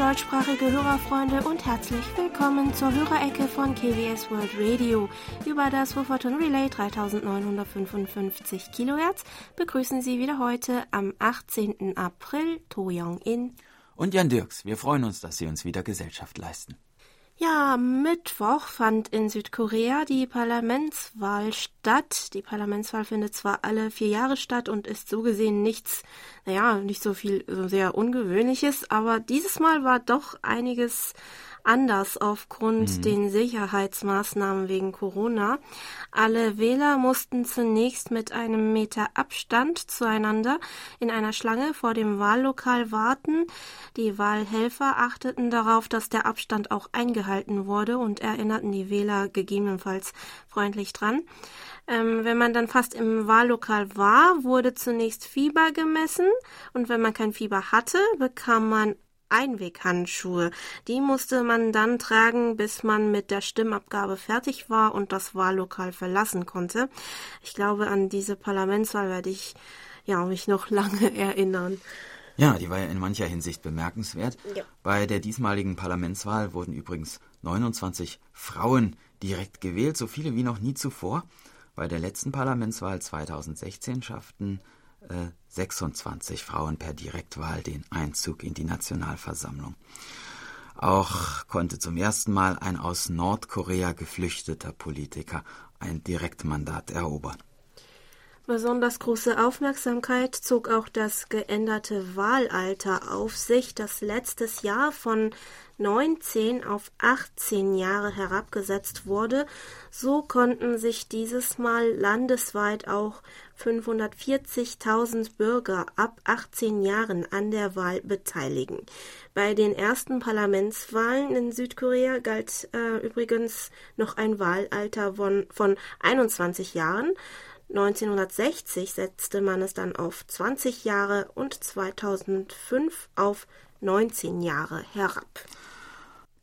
Deutschsprachige Hörerfreunde und herzlich willkommen zur Hörerecke von KBS World Radio. Über das Wufferton Relay 3955 Kilohertz begrüßen Sie wieder heute am 18. April To Young In und Jan Dirks. Wir freuen uns, dass Sie uns wieder Gesellschaft leisten. Ja, Mittwoch fand in Südkorea die Parlamentswahl statt. Die Parlamentswahl findet zwar alle vier Jahre statt und ist so gesehen nichts, naja, nicht so viel, so sehr Ungewöhnliches, aber dieses Mal war doch einiges anders aufgrund mhm. den Sicherheitsmaßnahmen wegen Corona. Alle Wähler mussten zunächst mit einem Meter Abstand zueinander in einer Schlange vor dem Wahllokal warten. Die Wahlhelfer achteten darauf, dass der Abstand auch eingehalten wurde und erinnerten die Wähler gegebenenfalls freundlich dran. Ähm, wenn man dann fast im Wahllokal war, wurde zunächst Fieber gemessen und wenn man kein Fieber hatte, bekam man Einweghandschuhe. Die musste man dann tragen, bis man mit der Stimmabgabe fertig war und das Wahllokal verlassen konnte. Ich glaube, an diese Parlamentswahl werde ich ja mich noch lange erinnern. Ja, die war ja in mancher Hinsicht bemerkenswert. Ja. Bei der diesmaligen Parlamentswahl wurden übrigens 29 Frauen direkt gewählt, so viele wie noch nie zuvor. Bei der letzten Parlamentswahl 2016 schafften 26 Frauen per Direktwahl den Einzug in die Nationalversammlung. Auch konnte zum ersten Mal ein aus Nordkorea geflüchteter Politiker ein Direktmandat erobern. Besonders große Aufmerksamkeit zog auch das geänderte Wahlalter auf sich, das letztes Jahr von 19 auf 18 Jahre herabgesetzt wurde. So konnten sich dieses Mal landesweit auch 540.000 Bürger ab 18 Jahren an der Wahl beteiligen. Bei den ersten Parlamentswahlen in Südkorea galt äh, übrigens noch ein Wahlalter von, von 21 Jahren. 1960 setzte man es dann auf 20 Jahre und 2005 auf 19 Jahre herab.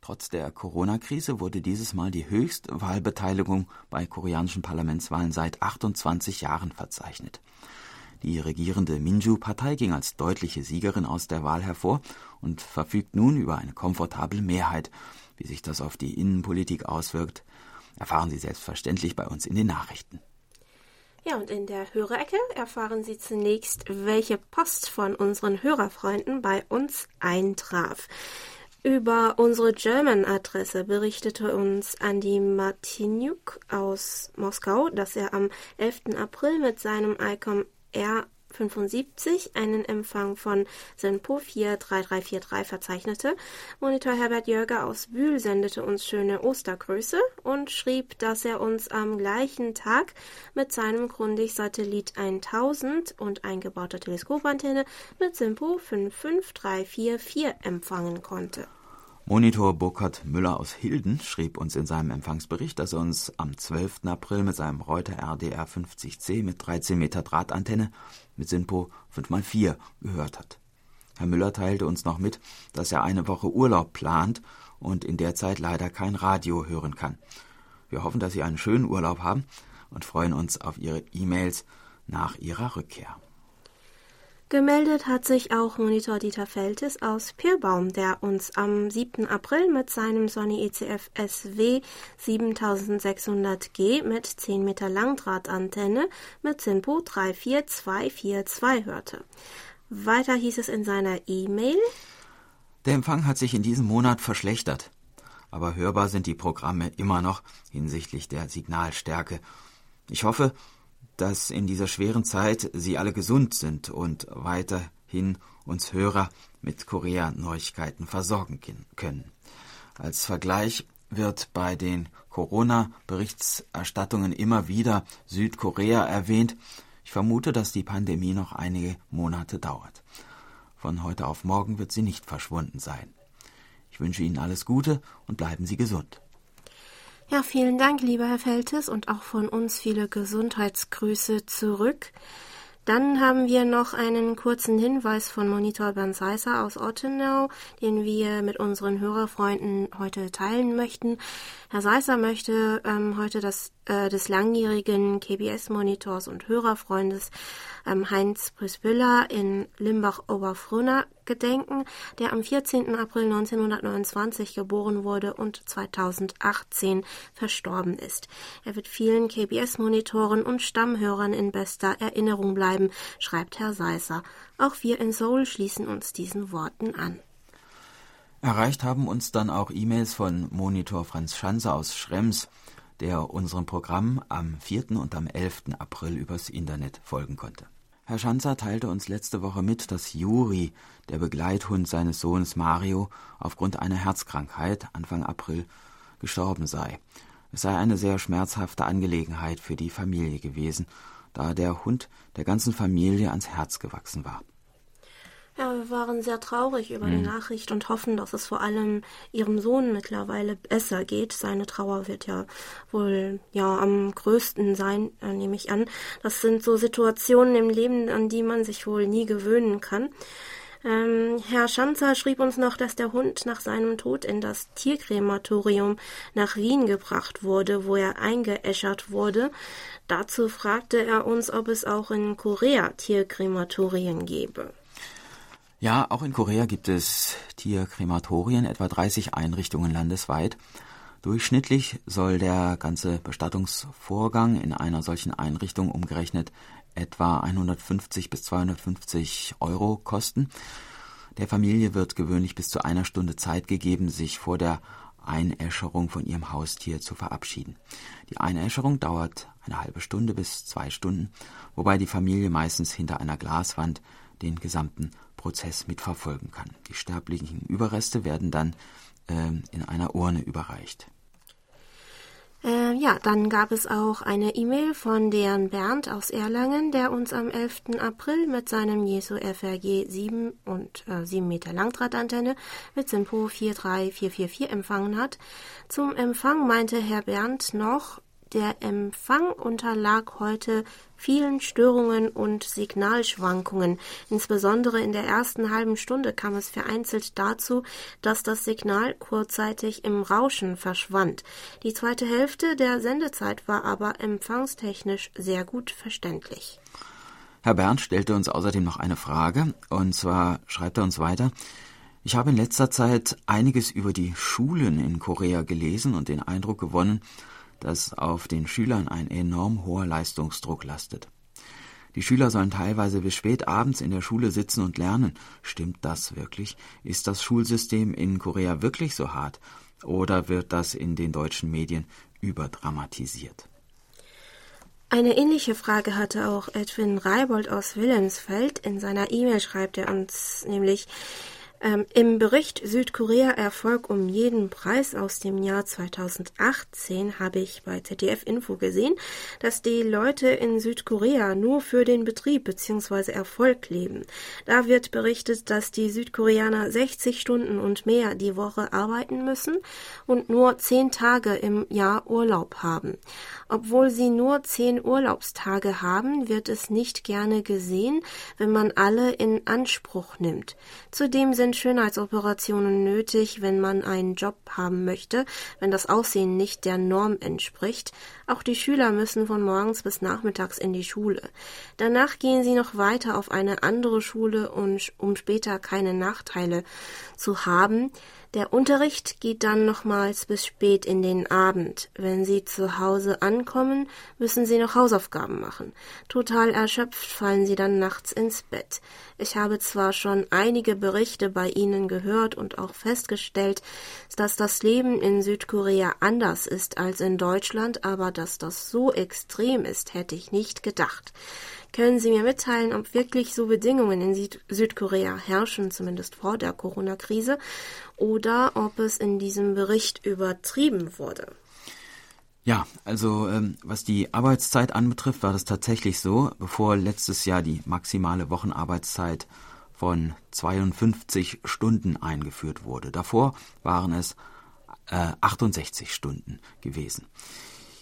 Trotz der Corona-Krise wurde dieses Mal die höchste Wahlbeteiligung bei koreanischen Parlamentswahlen seit 28 Jahren verzeichnet. Die regierende Minju-Partei ging als deutliche Siegerin aus der Wahl hervor und verfügt nun über eine komfortable Mehrheit. Wie sich das auf die Innenpolitik auswirkt, erfahren Sie selbstverständlich bei uns in den Nachrichten. Ja, und in der Hörerecke erfahren Sie zunächst, welche Post von unseren Hörerfreunden bei uns eintraf. Über unsere German-Adresse berichtete uns Andy Martinuk aus Moskau, dass er am 11. April mit seinem ICOM R 75 einen Empfang von Senpo 43343 verzeichnete. Monitor Herbert Jörger aus Bühl sendete uns schöne Ostergrüße und schrieb, dass er uns am gleichen Tag mit seinem Grundig-Satellit 1000 und eingebauter Teleskopantenne mit Simpo 55344 empfangen konnte. Monitor Burkhard Müller aus Hilden schrieb uns in seinem Empfangsbericht, dass er uns am 12. April mit seinem Reuter RDR 50C mit 13 Meter Drahtantenne mit SINPO 5x4 gehört hat. Herr Müller teilte uns noch mit, dass er eine Woche Urlaub plant und in der Zeit leider kein Radio hören kann. Wir hoffen, dass Sie einen schönen Urlaub haben und freuen uns auf Ihre E-Mails nach Ihrer Rückkehr. Gemeldet hat sich auch Monitor Dieter Feltes aus Pirbaum, der uns am 7. April mit seinem Sony ECF SW 7600G mit 10 Meter Langdrahtantenne mit Simpo 34242 hörte. Weiter hieß es in seiner E-Mail. Der Empfang hat sich in diesem Monat verschlechtert, aber hörbar sind die Programme immer noch hinsichtlich der Signalstärke. Ich hoffe, dass in dieser schweren Zeit Sie alle gesund sind und weiterhin uns Hörer mit Korea-Neuigkeiten versorgen können. Als Vergleich wird bei den Corona-Berichterstattungen immer wieder Südkorea erwähnt. Ich vermute, dass die Pandemie noch einige Monate dauert. Von heute auf morgen wird sie nicht verschwunden sein. Ich wünsche Ihnen alles Gute und bleiben Sie gesund. Ja, vielen Dank, lieber Herr Feltes, und auch von uns viele Gesundheitsgrüße zurück. Dann haben wir noch einen kurzen Hinweis von Monitor Bernd Seisser aus Ottenau, den wir mit unseren Hörerfreunden heute teilen möchten. Herr Seisser möchte ähm, heute das äh, des langjährigen KBS-Monitors und Hörerfreundes ähm, Heinz Prisbüller in Limbach-Oberfrohna gedenken, der am 14. April 1929 geboren wurde und 2018 verstorben ist. Er wird vielen KBS-Monitoren und Stammhörern in bester Erinnerung bleiben, schreibt Herr Seisser. Auch wir in Seoul schließen uns diesen Worten an. Erreicht haben uns dann auch E-Mails von Monitor Franz Schanze aus Schrems, der unserem Programm am 4. und am 11. April übers Internet folgen konnte. Herr Schanzer teilte uns letzte Woche mit, dass Juri, der Begleithund seines Sohnes Mario, aufgrund einer Herzkrankheit Anfang April gestorben sei. Es sei eine sehr schmerzhafte Angelegenheit für die Familie gewesen, da der Hund der ganzen Familie ans Herz gewachsen war. Ja, wir waren sehr traurig über mhm. die Nachricht und hoffen, dass es vor allem ihrem Sohn mittlerweile besser geht. Seine Trauer wird ja wohl ja am größten sein, äh, nehme ich an. Das sind so Situationen im Leben, an die man sich wohl nie gewöhnen kann. Ähm, Herr Schanzer schrieb uns noch, dass der Hund nach seinem Tod in das Tierkrematorium nach Wien gebracht wurde, wo er eingeäschert wurde. Dazu fragte er uns, ob es auch in Korea Tierkrematorien gäbe. Ja, auch in Korea gibt es Tierkrematorien, etwa 30 Einrichtungen landesweit. Durchschnittlich soll der ganze Bestattungsvorgang in einer solchen Einrichtung umgerechnet etwa 150 bis 250 Euro kosten. Der Familie wird gewöhnlich bis zu einer Stunde Zeit gegeben, sich vor der Einäscherung von ihrem Haustier zu verabschieden. Die Einäscherung dauert eine halbe Stunde bis zwei Stunden, wobei die Familie meistens hinter einer Glaswand den gesamten Prozess mitverfolgen kann. Die sterblichen Überreste werden dann äh, in einer Urne überreicht. Äh, ja, dann gab es auch eine E-Mail von deren Bernd aus Erlangen, der uns am 11. April mit seinem Jesu FRG 7 und äh, 7 Meter Langdrahtantenne mit Simpo 43444 empfangen hat. Zum Empfang meinte Herr Bernd noch, der Empfang unterlag heute vielen Störungen und Signalschwankungen. Insbesondere in der ersten halben Stunde kam es vereinzelt dazu, dass das Signal kurzzeitig im Rauschen verschwand. Die zweite Hälfte der Sendezeit war aber empfangstechnisch sehr gut verständlich. Herr Bernd stellte uns außerdem noch eine Frage, und zwar schreibt er uns weiter, ich habe in letzter Zeit einiges über die Schulen in Korea gelesen und den Eindruck gewonnen, dass auf den Schülern ein enorm hoher Leistungsdruck lastet. Die Schüler sollen teilweise bis spät abends in der Schule sitzen und lernen. Stimmt das wirklich? Ist das Schulsystem in Korea wirklich so hart? Oder wird das in den deutschen Medien überdramatisiert? Eine ähnliche Frage hatte auch Edwin Reibold aus Wilhelmsfeld. In seiner E-Mail schreibt er uns nämlich, ähm, Im Bericht Südkorea Erfolg um jeden Preis aus dem Jahr 2018 habe ich bei ZDF Info gesehen, dass die Leute in Südkorea nur für den Betrieb bzw. Erfolg leben. Da wird berichtet, dass die Südkoreaner 60 Stunden und mehr die Woche arbeiten müssen und nur 10 Tage im Jahr Urlaub haben. Obwohl sie nur 10 Urlaubstage haben, wird es nicht gerne gesehen, wenn man alle in Anspruch nimmt. Zudem sind sind Schönheitsoperationen nötig, wenn man einen Job haben möchte, wenn das Aussehen nicht der Norm entspricht. Auch die Schüler müssen von morgens bis nachmittags in die Schule. Danach gehen sie noch weiter auf eine andere Schule um später keine Nachteile zu haben. Der Unterricht geht dann nochmals bis spät in den Abend. Wenn Sie zu Hause ankommen, müssen Sie noch Hausaufgaben machen. Total erschöpft fallen Sie dann nachts ins Bett. Ich habe zwar schon einige Berichte bei Ihnen gehört und auch festgestellt, dass das Leben in Südkorea anders ist als in Deutschland, aber dass das so extrem ist, hätte ich nicht gedacht. Können Sie mir mitteilen, ob wirklich so Bedingungen in Süd Südkorea herrschen, zumindest vor der Corona-Krise, oder ob es in diesem Bericht übertrieben wurde? Ja, also ähm, was die Arbeitszeit anbetrifft, war das tatsächlich so, bevor letztes Jahr die maximale Wochenarbeitszeit von 52 Stunden eingeführt wurde. Davor waren es äh, 68 Stunden gewesen.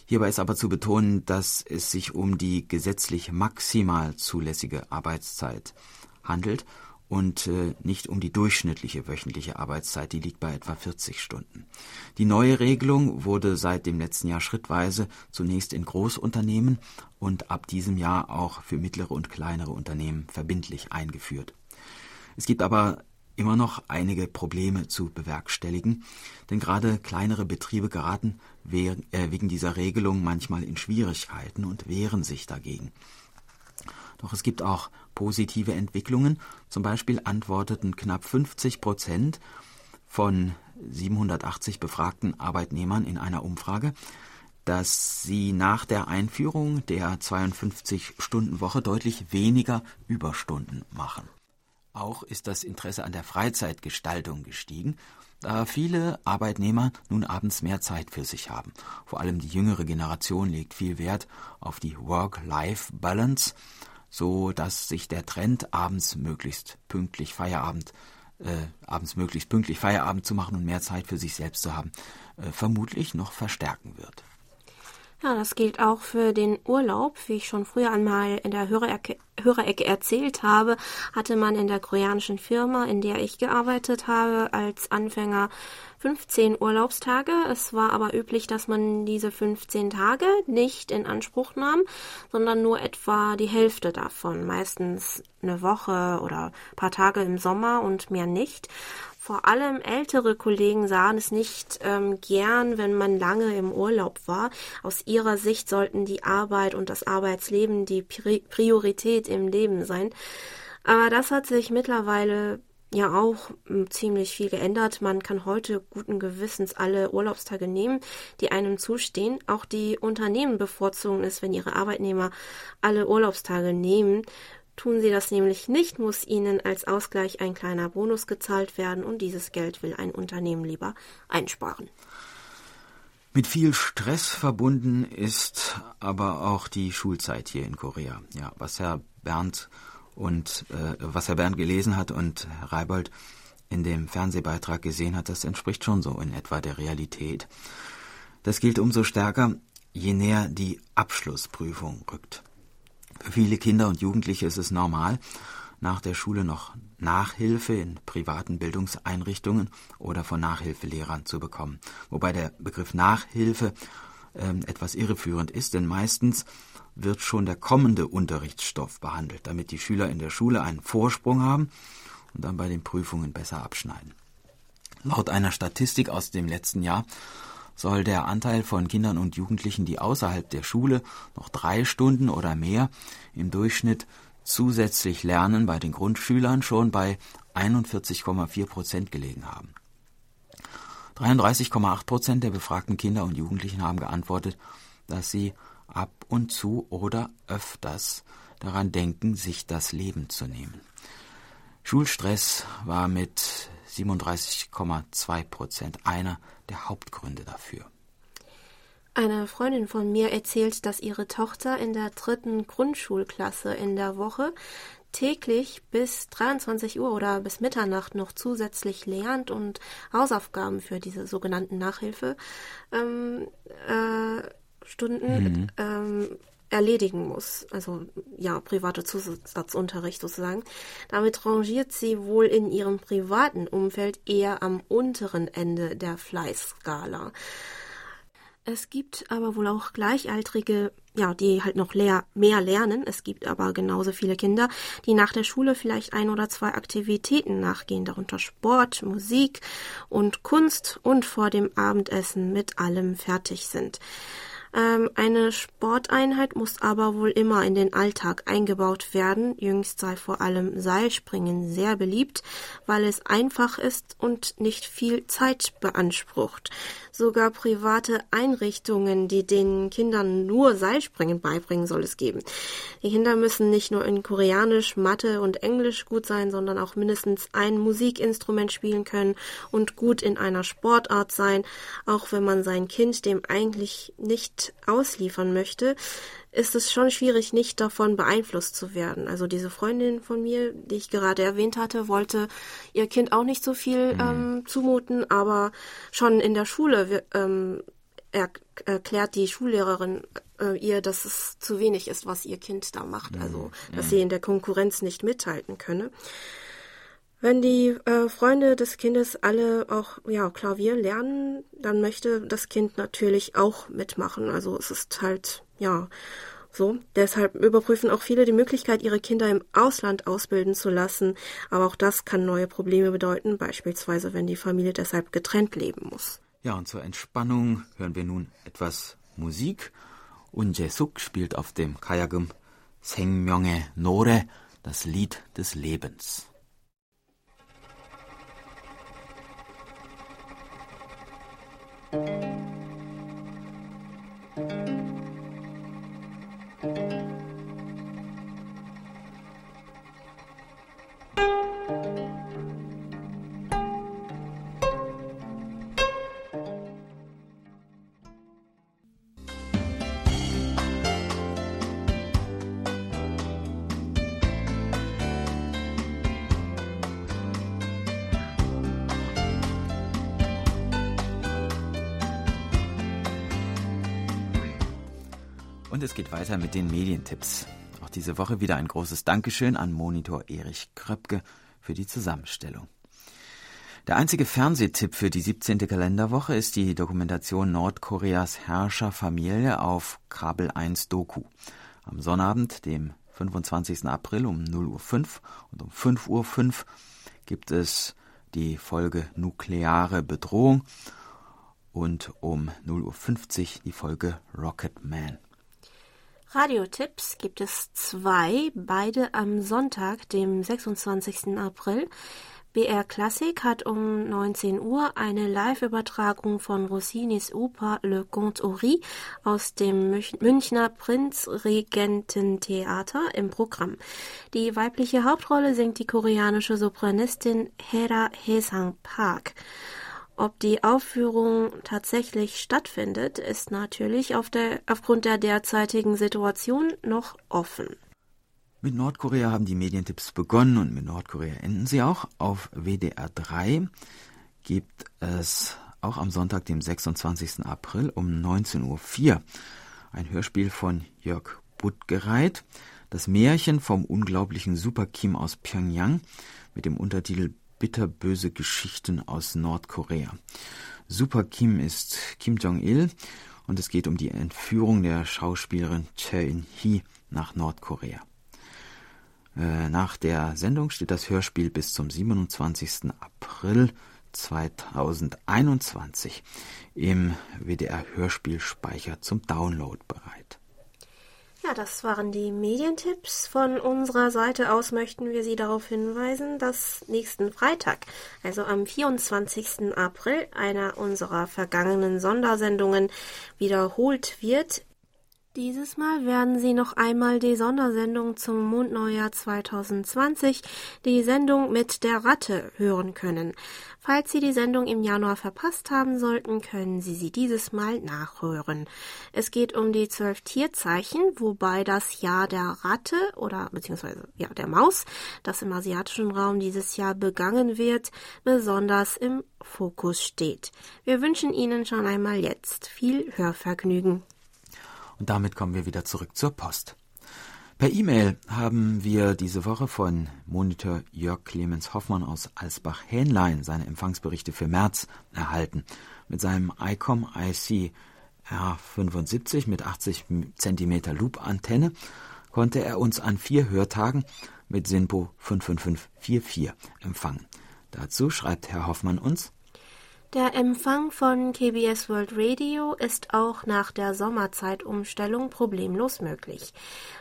Hierbei ist aber zu betonen, dass es sich um die gesetzlich maximal zulässige Arbeitszeit handelt und äh, nicht um die durchschnittliche wöchentliche Arbeitszeit, die liegt bei etwa 40 Stunden. Die neue Regelung wurde seit dem letzten Jahr schrittweise zunächst in Großunternehmen und ab diesem Jahr auch für mittlere und kleinere Unternehmen verbindlich eingeführt. Es gibt aber immer noch einige Probleme zu bewerkstelligen, denn gerade kleinere Betriebe geraten äh, wegen dieser Regelung manchmal in Schwierigkeiten und wehren sich dagegen. Doch es gibt auch positive Entwicklungen. Zum Beispiel antworteten knapp 50 Prozent von 780 befragten Arbeitnehmern in einer Umfrage, dass sie nach der Einführung der 52-Stunden-Woche deutlich weniger Überstunden machen. Auch ist das Interesse an der Freizeitgestaltung gestiegen, da viele Arbeitnehmer nun abends mehr Zeit für sich haben. Vor allem die jüngere Generation legt viel Wert auf die Work-Life-Balance, so dass sich der Trend abends möglichst pünktlich Feierabend äh, abends möglichst pünktlich Feierabend zu machen und mehr Zeit für sich selbst zu haben, äh, vermutlich noch verstärken wird. Ja, das gilt auch für den Urlaub. Wie ich schon früher einmal in der Hörerecke, Hörerecke erzählt habe, hatte man in der koreanischen Firma, in der ich gearbeitet habe, als Anfänger 15 Urlaubstage. Es war aber üblich, dass man diese 15 Tage nicht in Anspruch nahm, sondern nur etwa die Hälfte davon, meistens eine Woche oder ein paar Tage im Sommer und mehr nicht. Vor allem ältere Kollegen sahen es nicht ähm, gern, wenn man lange im Urlaub war. Aus ihrer Sicht sollten die Arbeit und das Arbeitsleben die Priorität im Leben sein. Aber das hat sich mittlerweile ja auch hm, ziemlich viel geändert. Man kann heute guten Gewissens alle Urlaubstage nehmen, die einem zustehen. Auch die Unternehmen bevorzugen es, wenn ihre Arbeitnehmer alle Urlaubstage nehmen. Tun sie das nämlich nicht, muss ihnen als Ausgleich ein kleiner Bonus gezahlt werden und dieses Geld will ein Unternehmen lieber einsparen. Mit viel Stress verbunden ist aber auch die Schulzeit hier in Korea. Ja, was Herr Bernd und äh, was Herr Bernd gelesen hat und Herr Reibold in dem Fernsehbeitrag gesehen hat, das entspricht schon so in etwa der Realität. Das gilt umso stärker, je näher die Abschlussprüfung rückt. Für viele Kinder und Jugendliche ist es normal, nach der Schule noch Nachhilfe in privaten Bildungseinrichtungen oder von Nachhilfelehrern zu bekommen. Wobei der Begriff Nachhilfe äh, etwas irreführend ist, denn meistens wird schon der kommende Unterrichtsstoff behandelt, damit die Schüler in der Schule einen Vorsprung haben und dann bei den Prüfungen besser abschneiden. Laut einer Statistik aus dem letzten Jahr soll der Anteil von Kindern und Jugendlichen, die außerhalb der Schule noch drei Stunden oder mehr im Durchschnitt zusätzlich lernen, bei den Grundschülern schon bei 41,4 Prozent gelegen haben. 33,8 Prozent der befragten Kinder und Jugendlichen haben geantwortet, dass sie ab und zu oder öfters daran denken, sich das Leben zu nehmen. Schulstress war mit 37,2 Prozent einer der Hauptgründe dafür. Eine Freundin von mir erzählt, dass ihre Tochter in der dritten Grundschulklasse in der Woche täglich bis 23 Uhr oder bis Mitternacht noch zusätzlich lernt und Hausaufgaben für diese sogenannten Nachhilfestunden ähm, äh, mhm. ähm, erledigen muss. Also ja, private Zusatzunterricht sozusagen. Damit rangiert sie wohl in ihrem privaten Umfeld eher am unteren Ende der Fleißskala. Es gibt aber wohl auch Gleichaltrige, ja, die halt noch leer, mehr lernen. Es gibt aber genauso viele Kinder, die nach der Schule vielleicht ein oder zwei Aktivitäten nachgehen, darunter Sport, Musik und Kunst und vor dem Abendessen mit allem fertig sind. Ähm, eine Sporteinheit muss aber wohl immer in den Alltag eingebaut werden. Jüngst sei vor allem Seilspringen sehr beliebt, weil es einfach ist und nicht viel Zeit beansprucht. Sogar private Einrichtungen, die den Kindern nur Seilspringen beibringen, soll es geben. Die Kinder müssen nicht nur in Koreanisch, Mathe und Englisch gut sein, sondern auch mindestens ein Musikinstrument spielen können und gut in einer Sportart sein, auch wenn man sein Kind dem eigentlich nicht ausliefern möchte ist es schon schwierig, nicht davon beeinflusst zu werden. Also diese Freundin von mir, die ich gerade erwähnt hatte, wollte ihr Kind auch nicht so viel mhm. ähm, zumuten, aber schon in der Schule ähm, er, erklärt die Schullehrerin äh, ihr, dass es zu wenig ist, was ihr Kind da macht. Mhm. Also, dass mhm. sie in der Konkurrenz nicht mithalten könne. Wenn die äh, Freunde des Kindes alle auch ja Klavier lernen, dann möchte das Kind natürlich auch mitmachen. Also es ist halt ja So, deshalb überprüfen auch viele die Möglichkeit, ihre Kinder im Ausland ausbilden zu lassen. Aber auch das kann neue Probleme bedeuten, beispielsweise wenn die Familie deshalb getrennt leben muss. Ja, und zur Entspannung hören wir nun etwas Musik. Und Jesuk spielt auf dem Kayagum Sengmyonge Nore, das Lied des Lebens. Den Medientipps. Auch diese Woche wieder ein großes Dankeschön an Monitor Erich Kröpke für die Zusammenstellung. Der einzige Fernsehtipp für die 17. Kalenderwoche ist die Dokumentation Nordkoreas Herrscherfamilie auf Kabel 1 Doku. Am Sonnabend, dem 25. April um 0.05 Uhr und um 5.05 Uhr gibt es die Folge Nukleare Bedrohung und um 0.50 Uhr die Folge Rocket Man. Radiotipps gibt es zwei, beide am Sonntag, dem 26. April. BR Classic hat um 19 Uhr eine Live-Übertragung von Rossinis Oper Le Conte Ori aus dem Münchner Prinzregententheater im Programm. Die weibliche Hauptrolle singt die koreanische Sopranistin Hera Hesang Park. Ob die Aufführung tatsächlich stattfindet, ist natürlich auf der, aufgrund der derzeitigen Situation noch offen. Mit Nordkorea haben die Medientipps begonnen und mit Nordkorea enden sie auch. Auf WDR 3 gibt es auch am Sonntag, dem 26. April um 19.04 Uhr ein Hörspiel von Jörg Buttgereit, das Märchen vom unglaublichen Super Kim aus Pyongyang mit dem Untertitel bitterböse Geschichten aus Nordkorea. Super Kim ist Kim Jong-il und es geht um die Entführung der Schauspielerin Chae In-hee nach Nordkorea. Äh, nach der Sendung steht das Hörspiel bis zum 27. April 2021 im WDR Hörspielspeicher zum Download bereit. Ja, das waren die Medientipps. Von unserer Seite aus möchten wir Sie darauf hinweisen, dass nächsten Freitag, also am 24. April, einer unserer vergangenen Sondersendungen wiederholt wird. Dieses Mal werden Sie noch einmal die Sondersendung zum Mondneujahr 2020, die Sendung mit der Ratte, hören können. Falls Sie die Sendung im Januar verpasst haben sollten, können Sie sie dieses Mal nachhören. Es geht um die zwölf Tierzeichen, wobei das Jahr der Ratte oder beziehungsweise ja der Maus, das im asiatischen Raum dieses Jahr begangen wird, besonders im Fokus steht. Wir wünschen Ihnen schon einmal jetzt viel Hörvergnügen. Und damit kommen wir wieder zurück zur Post. Per E-Mail haben wir diese Woche von Monitor Jörg Clemens Hoffmann aus Alsbach-Hähnlein seine Empfangsberichte für März erhalten. Mit seinem ICOM IC R75 mit 80 cm Loop-Antenne konnte er uns an vier Hörtagen mit SINPO 55544 empfangen. Dazu schreibt Herr Hoffmann uns der Empfang von KBS World Radio ist auch nach der Sommerzeitumstellung problemlos möglich.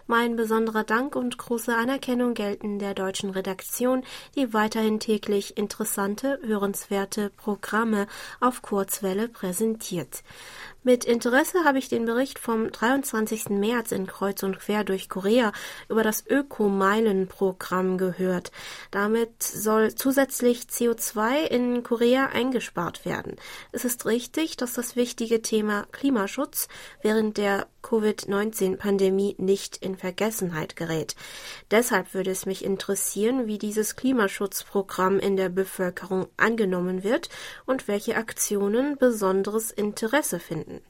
Mein besonderer Dank und große Anerkennung gelten der deutschen Redaktion, die weiterhin täglich interessante, hörenswerte Programme auf Kurzwelle präsentiert. Mit Interesse habe ich den Bericht vom 23. März in Kreuz und Quer durch Korea über das Ökomeilen-Programm gehört. Damit soll zusätzlich CO2 in Korea eingespart werden. Es ist richtig, dass das wichtige Thema Klimaschutz während der Covid-19-Pandemie nicht in Vergessenheit gerät. Deshalb würde es mich interessieren, wie dieses Klimaschutzprogramm in der Bevölkerung angenommen wird und welche Aktionen besonderes Interesse finden.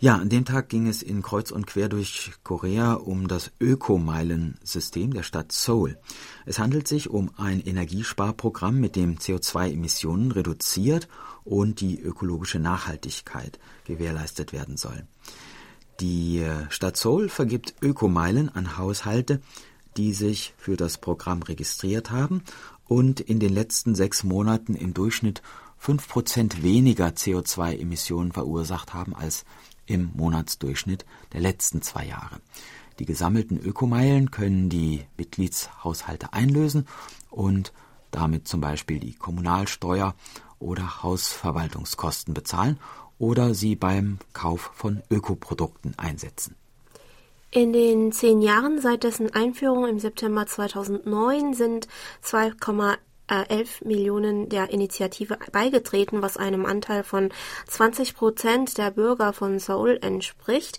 Ja, an dem Tag ging es in Kreuz und Quer durch Korea um das Ökomeilensystem der Stadt Seoul. Es handelt sich um ein Energiesparprogramm, mit dem CO2-Emissionen reduziert und die ökologische Nachhaltigkeit gewährleistet werden soll. Die äh, Stadt Seoul vergibt Ökomeilen an Haushalte, die sich für das Programm registriert haben und in den letzten sechs Monaten im Durchschnitt fünf Prozent weniger CO2-Emissionen verursacht haben als im Monatsdurchschnitt der letzten zwei Jahre. Die gesammelten Ökomeilen können die Mitgliedshaushalte einlösen und damit zum Beispiel die Kommunalsteuer oder Hausverwaltungskosten bezahlen oder sie beim Kauf von Ökoprodukten einsetzen. In den zehn Jahren seit dessen Einführung im September 2009 sind 2,11 Millionen der Initiative beigetreten, was einem Anteil von 20 Prozent der Bürger von Seoul entspricht.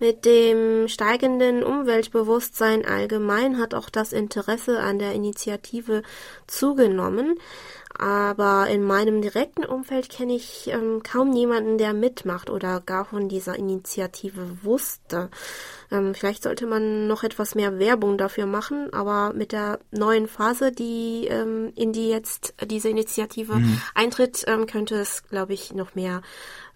Mit dem steigenden Umweltbewusstsein allgemein hat auch das Interesse an der Initiative zugenommen aber in meinem direkten Umfeld kenne ich ähm, kaum jemanden, der mitmacht oder gar von dieser Initiative wusste. Ähm, vielleicht sollte man noch etwas mehr Werbung dafür machen, aber mit der neuen Phase, die ähm, in die jetzt diese Initiative mhm. eintritt, ähm, könnte es, glaube ich, noch mehr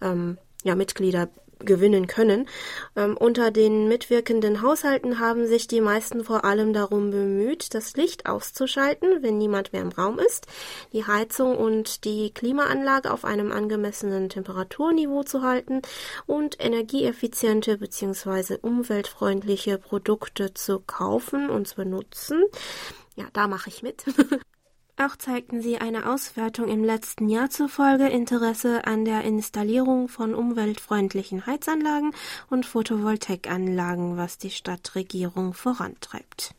ähm, ja, Mitglieder gewinnen können. Ähm, unter den mitwirkenden Haushalten haben sich die meisten vor allem darum bemüht, das Licht auszuschalten, wenn niemand mehr im Raum ist, die Heizung und die Klimaanlage auf einem angemessenen Temperaturniveau zu halten und energieeffiziente bzw. umweltfreundliche Produkte zu kaufen und zu benutzen. Ja, da mache ich mit. Auch zeigten sie eine Auswertung im letzten Jahr zufolge Interesse an der Installierung von umweltfreundlichen Heizanlagen und Photovoltaikanlagen, was die Stadtregierung vorantreibt.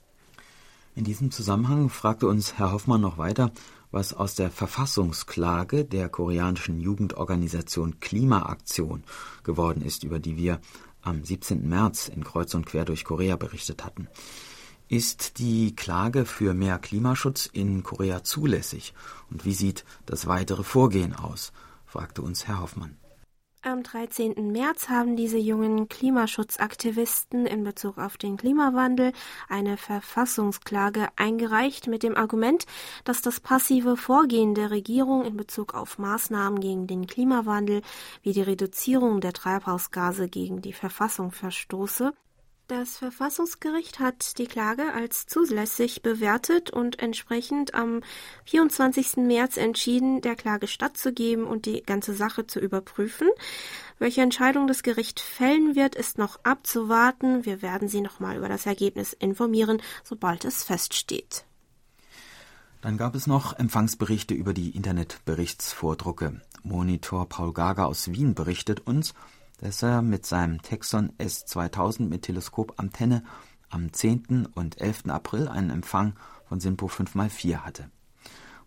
In diesem Zusammenhang fragte uns Herr Hoffmann noch weiter, was aus der Verfassungsklage der koreanischen Jugendorganisation Klimaaktion geworden ist, über die wir am 17. März in Kreuz und Quer durch Korea berichtet hatten. Ist die Klage für mehr Klimaschutz in Korea zulässig? Und wie sieht das weitere Vorgehen aus? fragte uns Herr Hoffmann. Am 13. März haben diese jungen Klimaschutzaktivisten in Bezug auf den Klimawandel eine Verfassungsklage eingereicht mit dem Argument, dass das passive Vorgehen der Regierung in Bezug auf Maßnahmen gegen den Klimawandel wie die Reduzierung der Treibhausgase gegen die Verfassung verstoße das Verfassungsgericht hat die Klage als zulässig bewertet und entsprechend am 24. März entschieden, der Klage stattzugeben und die ganze Sache zu überprüfen. Welche Entscheidung das Gericht fällen wird, ist noch abzuwarten. Wir werden Sie nochmal über das Ergebnis informieren, sobald es feststeht. Dann gab es noch Empfangsberichte über die Internetberichtsvordrucke. Monitor Paul Gager aus Wien berichtet uns, dass er mit seinem Texon S2000 mit Teleskopantenne am 10. und 11. April einen Empfang von SINPO 5x4 hatte.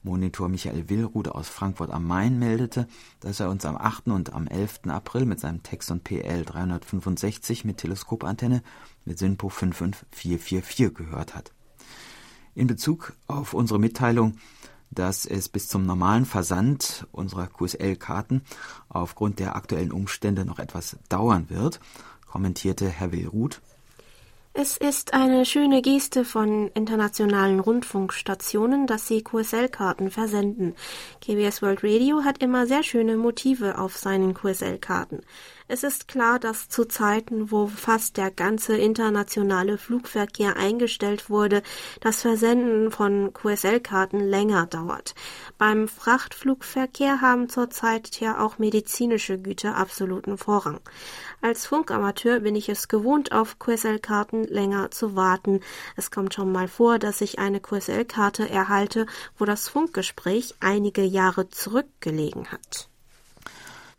Monitor Michael Willrude aus Frankfurt am Main meldete, dass er uns am 8. und am 11. April mit seinem Texon PL 365 mit Teleskopantenne mit SINPO 55444 gehört hat. In Bezug auf unsere Mitteilung dass es bis zum normalen Versand unserer QSL-Karten aufgrund der aktuellen Umstände noch etwas dauern wird, kommentierte Herr Willruth. Es ist eine schöne Geste von internationalen Rundfunkstationen, dass sie QSL-Karten versenden. KBS World Radio hat immer sehr schöne Motive auf seinen QSL-Karten. Es ist klar, dass zu Zeiten, wo fast der ganze internationale Flugverkehr eingestellt wurde, das Versenden von QSL-Karten länger dauert. Beim Frachtflugverkehr haben zurzeit ja auch medizinische Güter absoluten Vorrang. Als Funkamateur bin ich es gewohnt, auf QSL-Karten länger zu warten. Es kommt schon mal vor, dass ich eine QSL-Karte erhalte, wo das Funkgespräch einige Jahre zurückgelegen hat.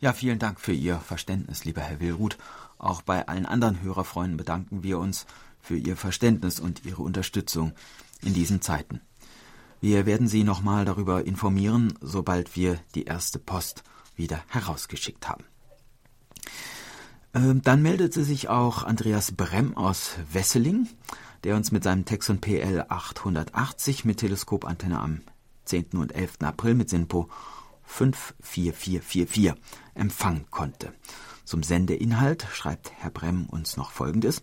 Ja, vielen Dank für Ihr Verständnis, lieber Herr Willruth. Auch bei allen anderen Hörerfreunden bedanken wir uns für Ihr Verständnis und Ihre Unterstützung in diesen Zeiten. Wir werden Sie nochmal darüber informieren, sobald wir die erste Post wieder herausgeschickt haben. Ähm, dann meldete sich auch Andreas Brem aus Wesseling, der uns mit seinem Texon PL 880 mit Teleskopantenne am 10. und 11. April mit SINPO 54444 empfangen konnte. Zum Sendeinhalt schreibt Herr Brem uns noch Folgendes.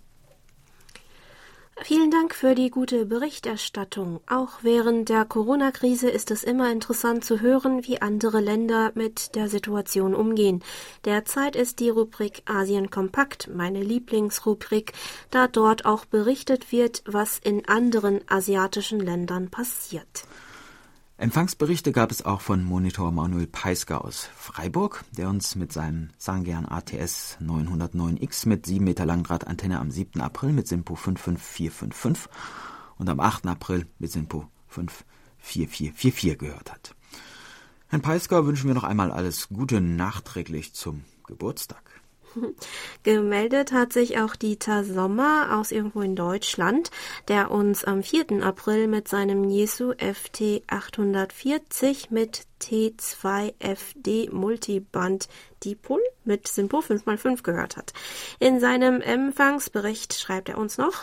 Vielen Dank für die gute Berichterstattung. Auch während der Corona-Krise ist es immer interessant zu hören, wie andere Länder mit der Situation umgehen. Derzeit ist die Rubrik Asien kompakt meine Lieblingsrubrik, da dort auch berichtet wird, was in anderen asiatischen Ländern passiert. Empfangsberichte gab es auch von Monitor Manuel Peisker aus Freiburg, der uns mit seinem Sangern ATS 909X mit 7 Meter Langdrahtantenne am 7. April mit SINPO 55455 und am 8. April mit SINPO 54444 gehört hat. Herrn Peisker wünschen wir noch einmal alles Gute nachträglich zum Geburtstag. Gemeldet hat sich auch Dieter Sommer aus irgendwo in Deutschland, der uns am 4. April mit seinem Jesu FT 840 mit T2FD Multiband Dipol mit Simpo 5x5 gehört hat. In seinem Empfangsbericht schreibt er uns noch,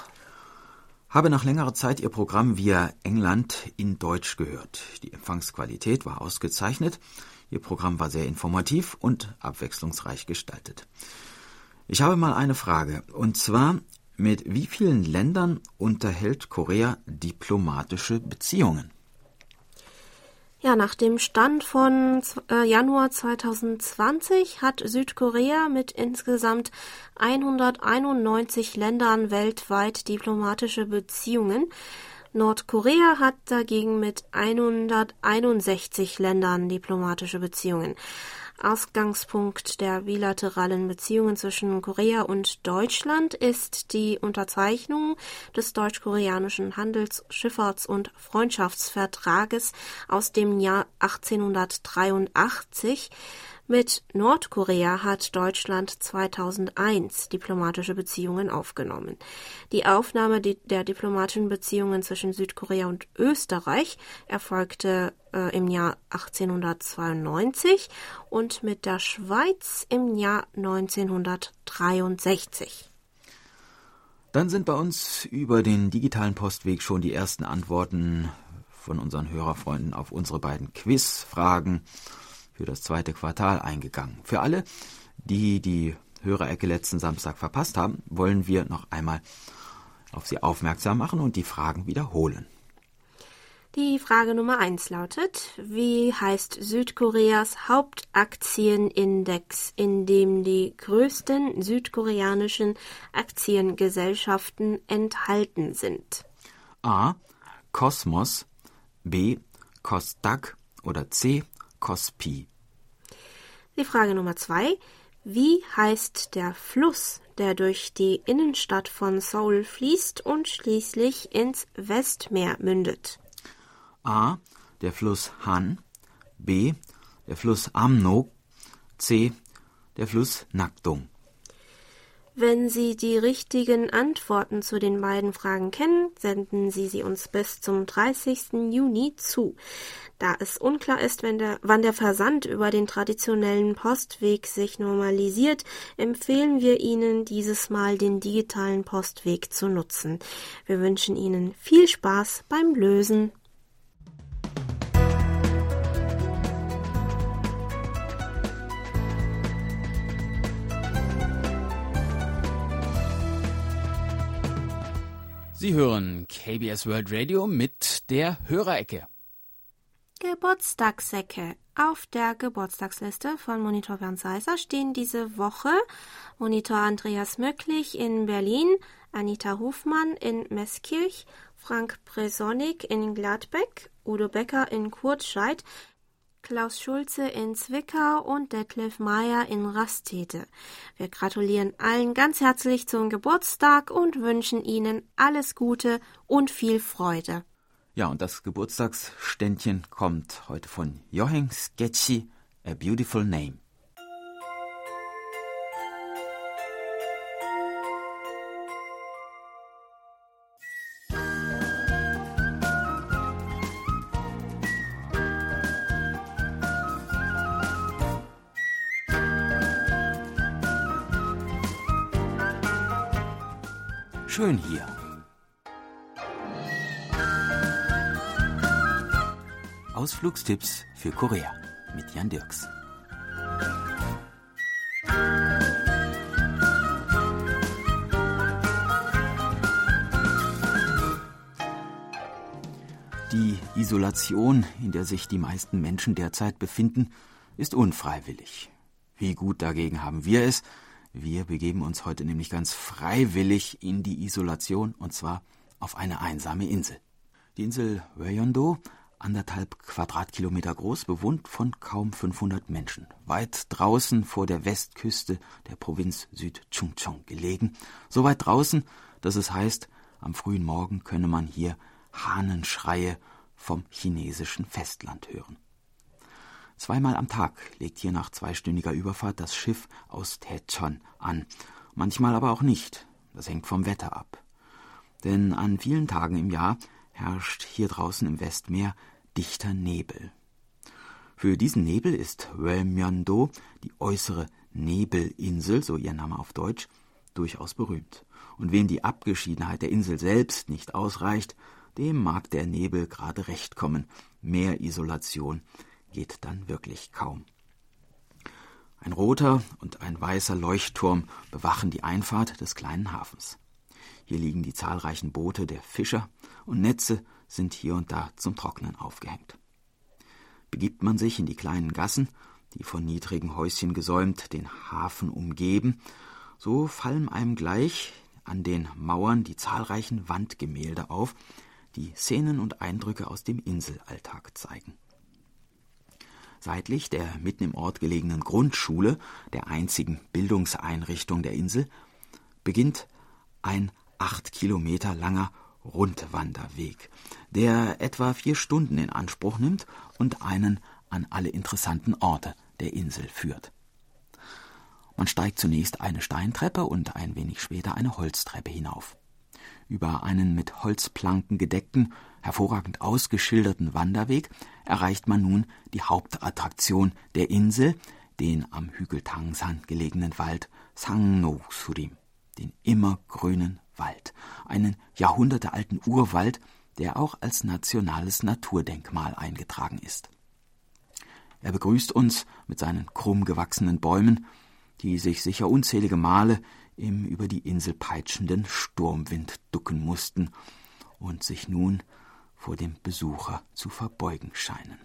habe nach längerer Zeit Ihr Programm via England in Deutsch gehört. Die Empfangsqualität war ausgezeichnet. Ihr Programm war sehr informativ und abwechslungsreich gestaltet. Ich habe mal eine Frage, und zwar, mit wie vielen Ländern unterhält Korea diplomatische Beziehungen? Ja, nach dem Stand von äh, Januar 2020 hat Südkorea mit insgesamt 191 Ländern weltweit diplomatische Beziehungen. Nordkorea hat dagegen mit 161 Ländern diplomatische Beziehungen. Ausgangspunkt der bilateralen Beziehungen zwischen Korea und Deutschland ist die Unterzeichnung des deutsch-koreanischen Handels-, Schifffahrts- und Freundschaftsvertrages aus dem Jahr 1883 mit Nordkorea hat Deutschland 2001 diplomatische Beziehungen aufgenommen. Die Aufnahme der diplomatischen Beziehungen zwischen Südkorea und Österreich erfolgte äh, im Jahr 1892 und mit der Schweiz im Jahr 1963. Dann sind bei uns über den digitalen Postweg schon die ersten Antworten von unseren Hörerfreunden auf unsere beiden Quizfragen für das zweite Quartal eingegangen. Für alle, die die Hörerecke letzten Samstag verpasst haben, wollen wir noch einmal auf sie aufmerksam machen und die Fragen wiederholen. Die Frage Nummer eins lautet, wie heißt Südkoreas Hauptaktienindex, in dem die größten südkoreanischen Aktiengesellschaften enthalten sind? A. Kosmos, B. Kostak oder C. Kospi. Die Frage Nummer zwei. Wie heißt der Fluss, der durch die Innenstadt von Seoul fließt und schließlich ins Westmeer mündet? A. Der Fluss Han. B. Der Fluss Amno. C. Der Fluss Nakdong. Wenn Sie die richtigen Antworten zu den beiden Fragen kennen, senden Sie sie uns bis zum 30. Juni zu. Da es unklar ist, der, wann der Versand über den traditionellen Postweg sich normalisiert, empfehlen wir Ihnen dieses Mal den digitalen Postweg zu nutzen. Wir wünschen Ihnen viel Spaß beim Lösen. Sie hören KBS World Radio mit der Hörerecke. Geburtstagssäcke. Auf der Geburtstagsliste von Monitor Bernd Seiser stehen diese Woche Monitor Andreas Möcklich in Berlin, Anita Hofmann in Meßkirch, Frank Bresonik in Gladbeck, Udo Becker in Kurtscheid, Klaus Schulze in Zwickau und Detlef Meyer in Rastete. Wir gratulieren allen ganz herzlich zum Geburtstag und wünschen Ihnen alles Gute und viel Freude. Ja, und das Geburtstagsständchen kommt heute von Johann Sketchy, A Beautiful Name. Schön hier. Ausflugstipps für Korea mit Jan Dirks. Die Isolation, in der sich die meisten Menschen derzeit befinden, ist unfreiwillig. Wie gut dagegen haben wir es, wir begeben uns heute nämlich ganz freiwillig in die Isolation, und zwar auf eine einsame Insel. Die Insel Wyondo, anderthalb Quadratkilometer groß, bewohnt von kaum 500 Menschen, weit draußen vor der Westküste der Provinz Südchungcheong gelegen, so weit draußen, dass es heißt, am frühen Morgen könne man hier Hahnenschreie vom chinesischen Festland hören. Zweimal am Tag legt hier nach zweistündiger Überfahrt das Schiff aus Taechon an, manchmal aber auch nicht. Das hängt vom Wetter ab. Denn an vielen Tagen im Jahr herrscht hier draußen im Westmeer dichter Nebel. Für diesen Nebel ist Wellmyondo, die äußere Nebelinsel, so ihr Name auf Deutsch, durchaus berühmt. Und wem die Abgeschiedenheit der Insel selbst nicht ausreicht, dem mag der Nebel gerade recht kommen. Mehr Isolation geht dann wirklich kaum. Ein roter und ein weißer Leuchtturm bewachen die Einfahrt des kleinen Hafens. Hier liegen die zahlreichen Boote der Fischer und Netze sind hier und da zum Trocknen aufgehängt. Begibt man sich in die kleinen Gassen, die von niedrigen Häuschen gesäumt den Hafen umgeben, so fallen einem gleich an den Mauern die zahlreichen Wandgemälde auf, die Szenen und Eindrücke aus dem Inselalltag zeigen. Seitlich der mitten im Ort gelegenen Grundschule, der einzigen Bildungseinrichtung der Insel, beginnt ein acht Kilometer langer Rundwanderweg, der etwa vier Stunden in Anspruch nimmt und einen an alle interessanten Orte der Insel führt. Man steigt zunächst eine Steintreppe und ein wenig später eine Holztreppe hinauf. Über einen mit Holzplanken gedeckten, hervorragend ausgeschilderten Wanderweg erreicht man nun die Hauptattraktion der Insel, den am Hügel Tangsan gelegenen Wald Sangno-Surim, den immergrünen Wald, einen jahrhundertealten Urwald, der auch als nationales Naturdenkmal eingetragen ist. Er begrüßt uns mit seinen krumm gewachsenen Bäumen, die sich sicher unzählige Male im über die Insel peitschenden Sturmwind ducken mussten und sich nun vor dem Besucher zu verbeugen scheinen.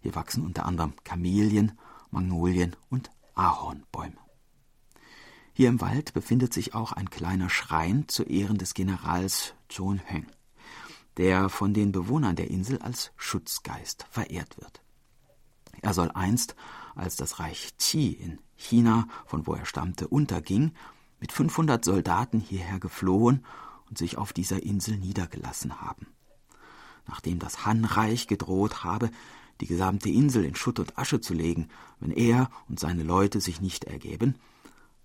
Hier wachsen unter anderem Kamelien, Magnolien und Ahornbäume. Hier im Wald befindet sich auch ein kleiner Schrein zu Ehren des Generals John Heng, der von den Bewohnern der Insel als Schutzgeist verehrt wird. Er soll einst, als das Reich Qi in China, von wo er stammte, unterging, mit 500 Soldaten hierher geflohen und sich auf dieser Insel niedergelassen haben. Nachdem das Han-Reich gedroht habe, die gesamte Insel in Schutt und Asche zu legen, wenn er und seine Leute sich nicht ergeben,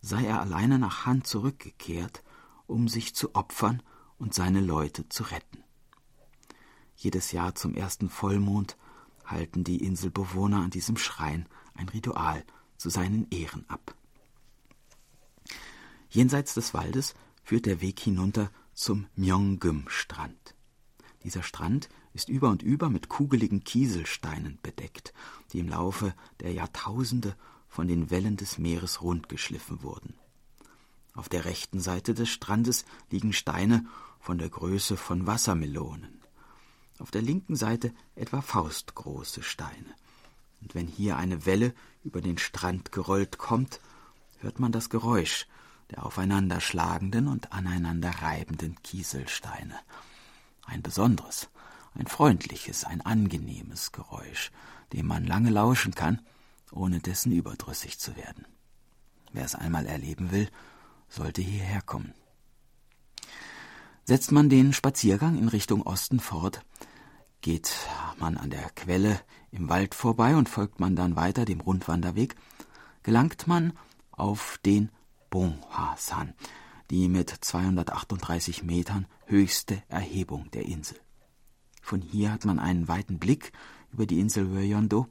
sei er alleine nach Han zurückgekehrt, um sich zu opfern und seine Leute zu retten. Jedes Jahr zum ersten Vollmond halten die Inselbewohner an diesem Schrein ein Ritual zu seinen Ehren ab. Jenseits des Waldes führt der Weg hinunter zum Myeonggum-Strand. Dieser Strand ist über und über mit kugeligen Kieselsteinen bedeckt, die im Laufe der Jahrtausende von den Wellen des Meeres rundgeschliffen wurden. Auf der rechten Seite des Strandes liegen Steine von der Größe von Wassermelonen. Auf der linken Seite etwa faustgroße Steine. Und wenn hier eine Welle über den Strand gerollt kommt, hört man das Geräusch der aufeinanderschlagenden und aneinander reibenden Kieselsteine. Ein besonderes, ein freundliches, ein angenehmes Geräusch, dem man lange lauschen kann ohne dessen überdrüssig zu werden. Wer es einmal erleben will, sollte hierher kommen. Setzt man den Spaziergang in Richtung Osten fort, geht man an der Quelle im Wald vorbei und folgt man dann weiter dem Rundwanderweg, gelangt man auf den Bongha-san, die mit 238 Metern höchste Erhebung der Insel. Von hier hat man einen weiten Blick über die Insel Ryondo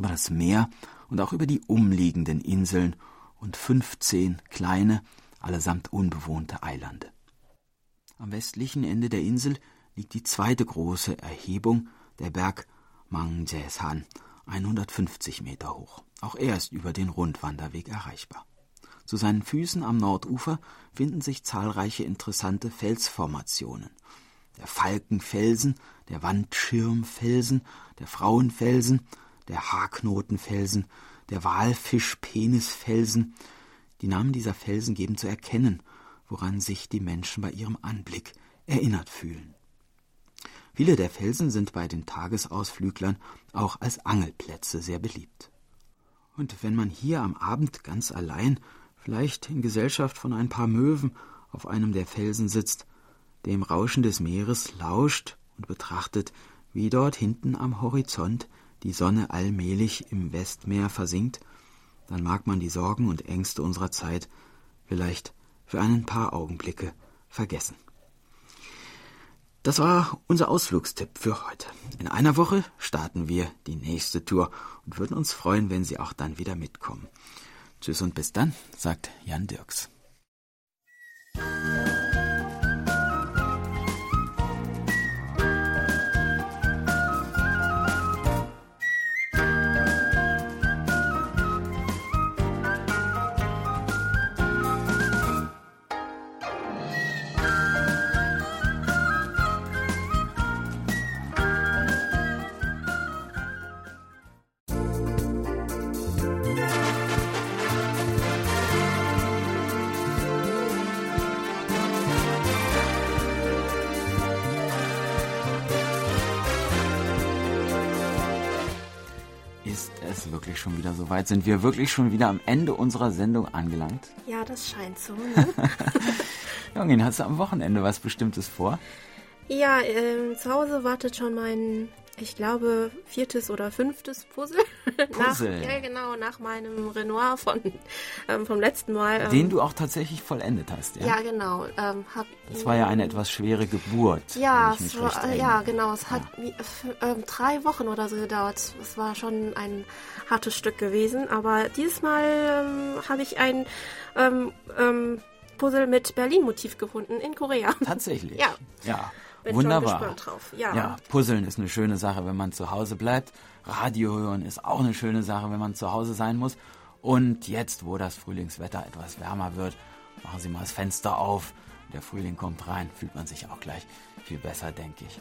über das Meer und auch über die umliegenden Inseln und fünfzehn kleine, allesamt unbewohnte Eilande. Am westlichen Ende der Insel liegt die zweite große Erhebung, der Berg Mangjesan, 150 Meter hoch. Auch er ist über den Rundwanderweg erreichbar. Zu seinen Füßen am Nordufer finden sich zahlreiche interessante Felsformationen. der Falkenfelsen, der Wandschirmfelsen, der Frauenfelsen, der Haarknotenfelsen, der Walfischpenisfelsen. Die Namen dieser Felsen geben zu erkennen, woran sich die Menschen bei ihrem Anblick erinnert fühlen. Viele der Felsen sind bei den Tagesausflüglern auch als Angelplätze sehr beliebt. Und wenn man hier am Abend ganz allein, vielleicht in Gesellschaft von ein paar Möwen, auf einem der Felsen sitzt, dem Rauschen des Meeres lauscht und betrachtet, wie dort hinten am Horizont die Sonne allmählich im Westmeer versinkt, dann mag man die Sorgen und Ängste unserer Zeit vielleicht für ein paar Augenblicke vergessen. Das war unser Ausflugstipp für heute. In einer Woche starten wir die nächste Tour und würden uns freuen, wenn Sie auch dann wieder mitkommen. Tschüss und bis dann, sagt Jan Dirks. Sind wir wirklich schon wieder am Ende unserer Sendung angelangt? Ja, das scheint so. Ne? Jungin, hast du am Wochenende was Bestimmtes vor? Ja, äh, zu Hause wartet schon mein ich glaube, viertes oder fünftes Puzzle. Puzzle. Nach, ja, genau, nach meinem Renoir von, ähm, vom letzten Mal. Ähm, Den du auch tatsächlich vollendet hast, ja? Ja, genau. Ähm, hab, das war ja eine etwas schwere Geburt. Ja, war, ja genau. Es hat ja. Ähm, drei Wochen oder so gedauert. Es war schon ein hartes Stück gewesen. Aber dieses Mal ähm, habe ich ein ähm, Puzzle mit Berlin-Motiv gefunden in Korea. Tatsächlich? ja. Ja. Bin Wunderbar. drauf. Ja. ja, Puzzeln ist eine schöne Sache, wenn man zu Hause bleibt. Radio hören ist auch eine schöne Sache, wenn man zu Hause sein muss. Und jetzt, wo das Frühlingswetter etwas wärmer wird, machen Sie mal das Fenster auf. Der Frühling kommt rein, fühlt man sich auch gleich viel besser, denke ich.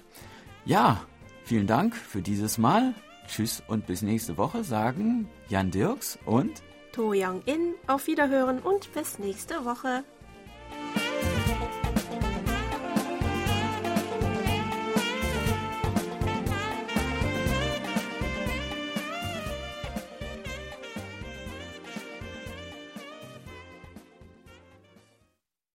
Ja, vielen Dank für dieses Mal. Tschüss und bis nächste Woche, sagen Jan Dirks und To Young In. Auf Wiederhören und bis nächste Woche.